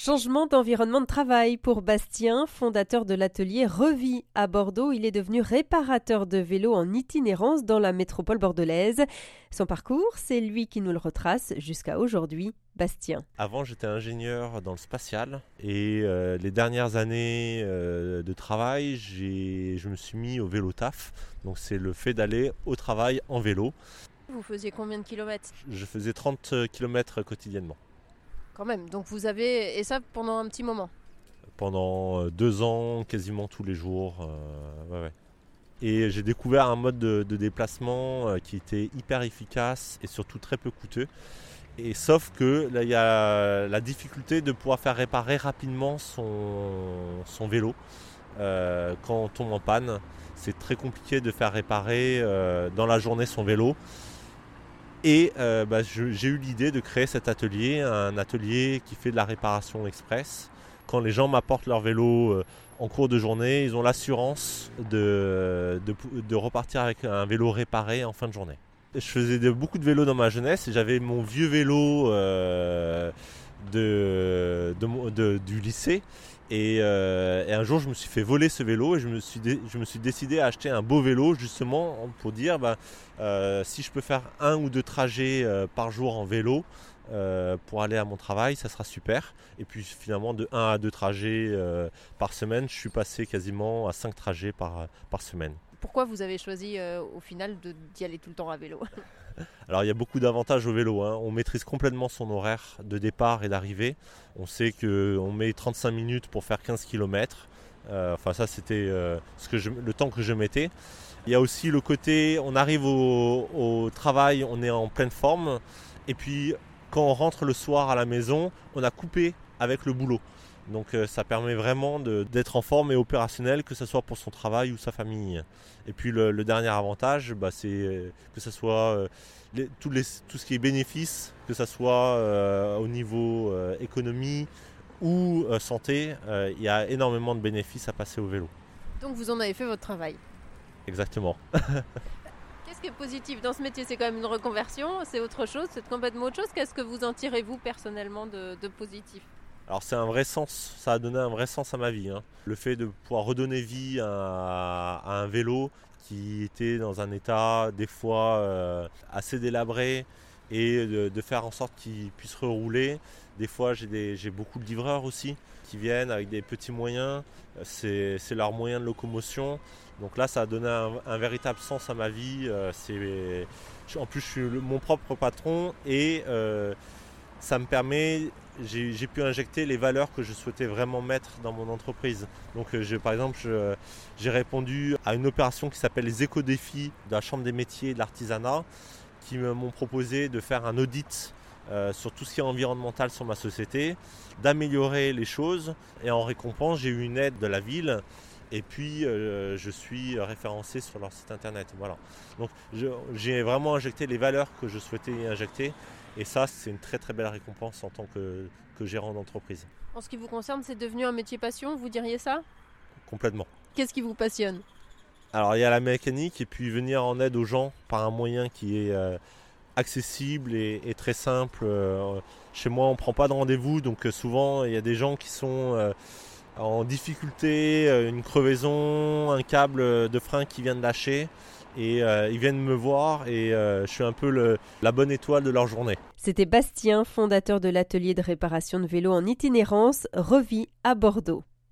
Changement d'environnement de travail pour Bastien, fondateur de l'atelier Revie à Bordeaux. Il est devenu réparateur de vélos en itinérance dans la métropole bordelaise. Son parcours, c'est lui qui nous le retrace jusqu'à aujourd'hui. Bastien. Avant, j'étais ingénieur dans le spatial et euh, les dernières années euh, de travail, je me suis mis au vélo taf. Donc, c'est le fait d'aller au travail en vélo. Vous faisiez combien de kilomètres? Je faisais 30 kilomètres quotidiennement. Quand même. Donc vous avez. Et ça pendant un petit moment Pendant euh, deux ans, quasiment tous les jours. Euh, et j'ai découvert un mode de, déplacement euh, qui était hyper efficace et surtout très peu coûteux. Et sauf que là, il y a la difficulté de pouvoir faire réparer rapidement son, son vélo. quand on tombe en panne, c'est très compliqué de faire réparer dans la journée son vélo. Et euh, bah, j'ai eu l'idée de créer cet atelier, un atelier qui fait de la réparation express. Quand les gens m'apportent leur vélo euh, en cours de journée, ils ont l'assurance de, repartir avec un vélo réparé en fin de journée. Je faisais beaucoup de vélos dans ma jeunesse et j'avais mon vieux vélo euh, de, du lycée euh, et, un jour, je me suis fait voler ce vélo et je me suis, je me suis décidé à acheter un beau vélo justement pour dire ben, euh, si je peux faire un ou deux trajets euh, par jour en vélo pour aller à mon travail, ça sera super. Et puis finalement, de 1 à 2 trajets par semaine, je suis passé quasiment à 5 trajets par, par semaine. Pourquoi vous avez choisi au final d'y aller tout le temps à vélo? Alors il y a beaucoup d'avantages au vélo. Hein. On maîtrise complètement son horaire de départ et d'arrivée. On sait qu'on met 35 minutes pour faire 15 km. Euh, enfin ça c'était euh, le temps que je mettais. Il y a aussi le côté, on arrive au, travail, on est en pleine forme. Et puis quand on rentre le soir à la maison, on a coupé avec le boulot. Donc euh, ça permet vraiment d'être en forme et opérationnel, que ce soit pour son travail ou sa famille. Et puis le, dernier avantage, bah, c'est euh, que ce soit euh, tout, ce qui est bénéfice, que ce soit au niveau économie ou santé, il y a énormément de bénéfices à passer au vélo. Donc vous en avez fait votre travail Exactement. Qu'est-ce qui est positif dans ce métier? C'est quand même une reconversion, c'est autre chose, c'est complètement autre chose? Qu'est-ce que vous en tirez vous personnellement de positif? Alors c'est un vrai sens, ça a donné un vrai sens à ma vie. Hein. Le fait de pouvoir redonner vie à, un vélo qui était dans un état des fois euh, assez délabré et de, faire en sorte qu'il puisse rerouler. Des fois j'ai beaucoup de livreurs aussi qui viennent avec des petits moyens, c'est leur moyen de locomotion. Donc là ça a donné un, véritable sens à ma vie. Euh, en plus je suis mon propre patron et euh, ça me permet j'ai pu injecter les valeurs que je souhaitais vraiment mettre dans mon entreprise. Donc euh, par exemple, j'ai répondu à une opération qui s'appelle les éco-défis de la Chambre des métiers et de l'artisanat, qui m'ont proposé de faire un audit euh, sur tout ce qui est environnemental sur ma société, d'améliorer les choses. Et en récompense, j'ai eu une aide de la ville. Et puis, euh, je suis référencé sur leur site internet. Voilà. Donc, j'ai vraiment injecté les valeurs que je souhaitais y injecter. Et ça, c'est une très très belle récompense en tant que, gérant d'entreprise. En ce qui vous concerne, c'est devenu un métier passion, vous diriez ça? Complètement. Qu'est-ce qui vous passionne? Alors il y a la mécanique et puis venir en aide aux gens par un moyen qui est euh, accessible et, très simple. Euh, chez moi, on ne prend pas de rendez-vous, donc euh, souvent il y a des gens qui sont en difficulté, une crevaison, un câble de frein qui vient de lâcher et euh, ils viennent me voir et euh, je suis un peu la bonne étoile de leur journée. C'était Bastien, fondateur de l'atelier de réparation de vélos en itinérance Revie à Bordeaux.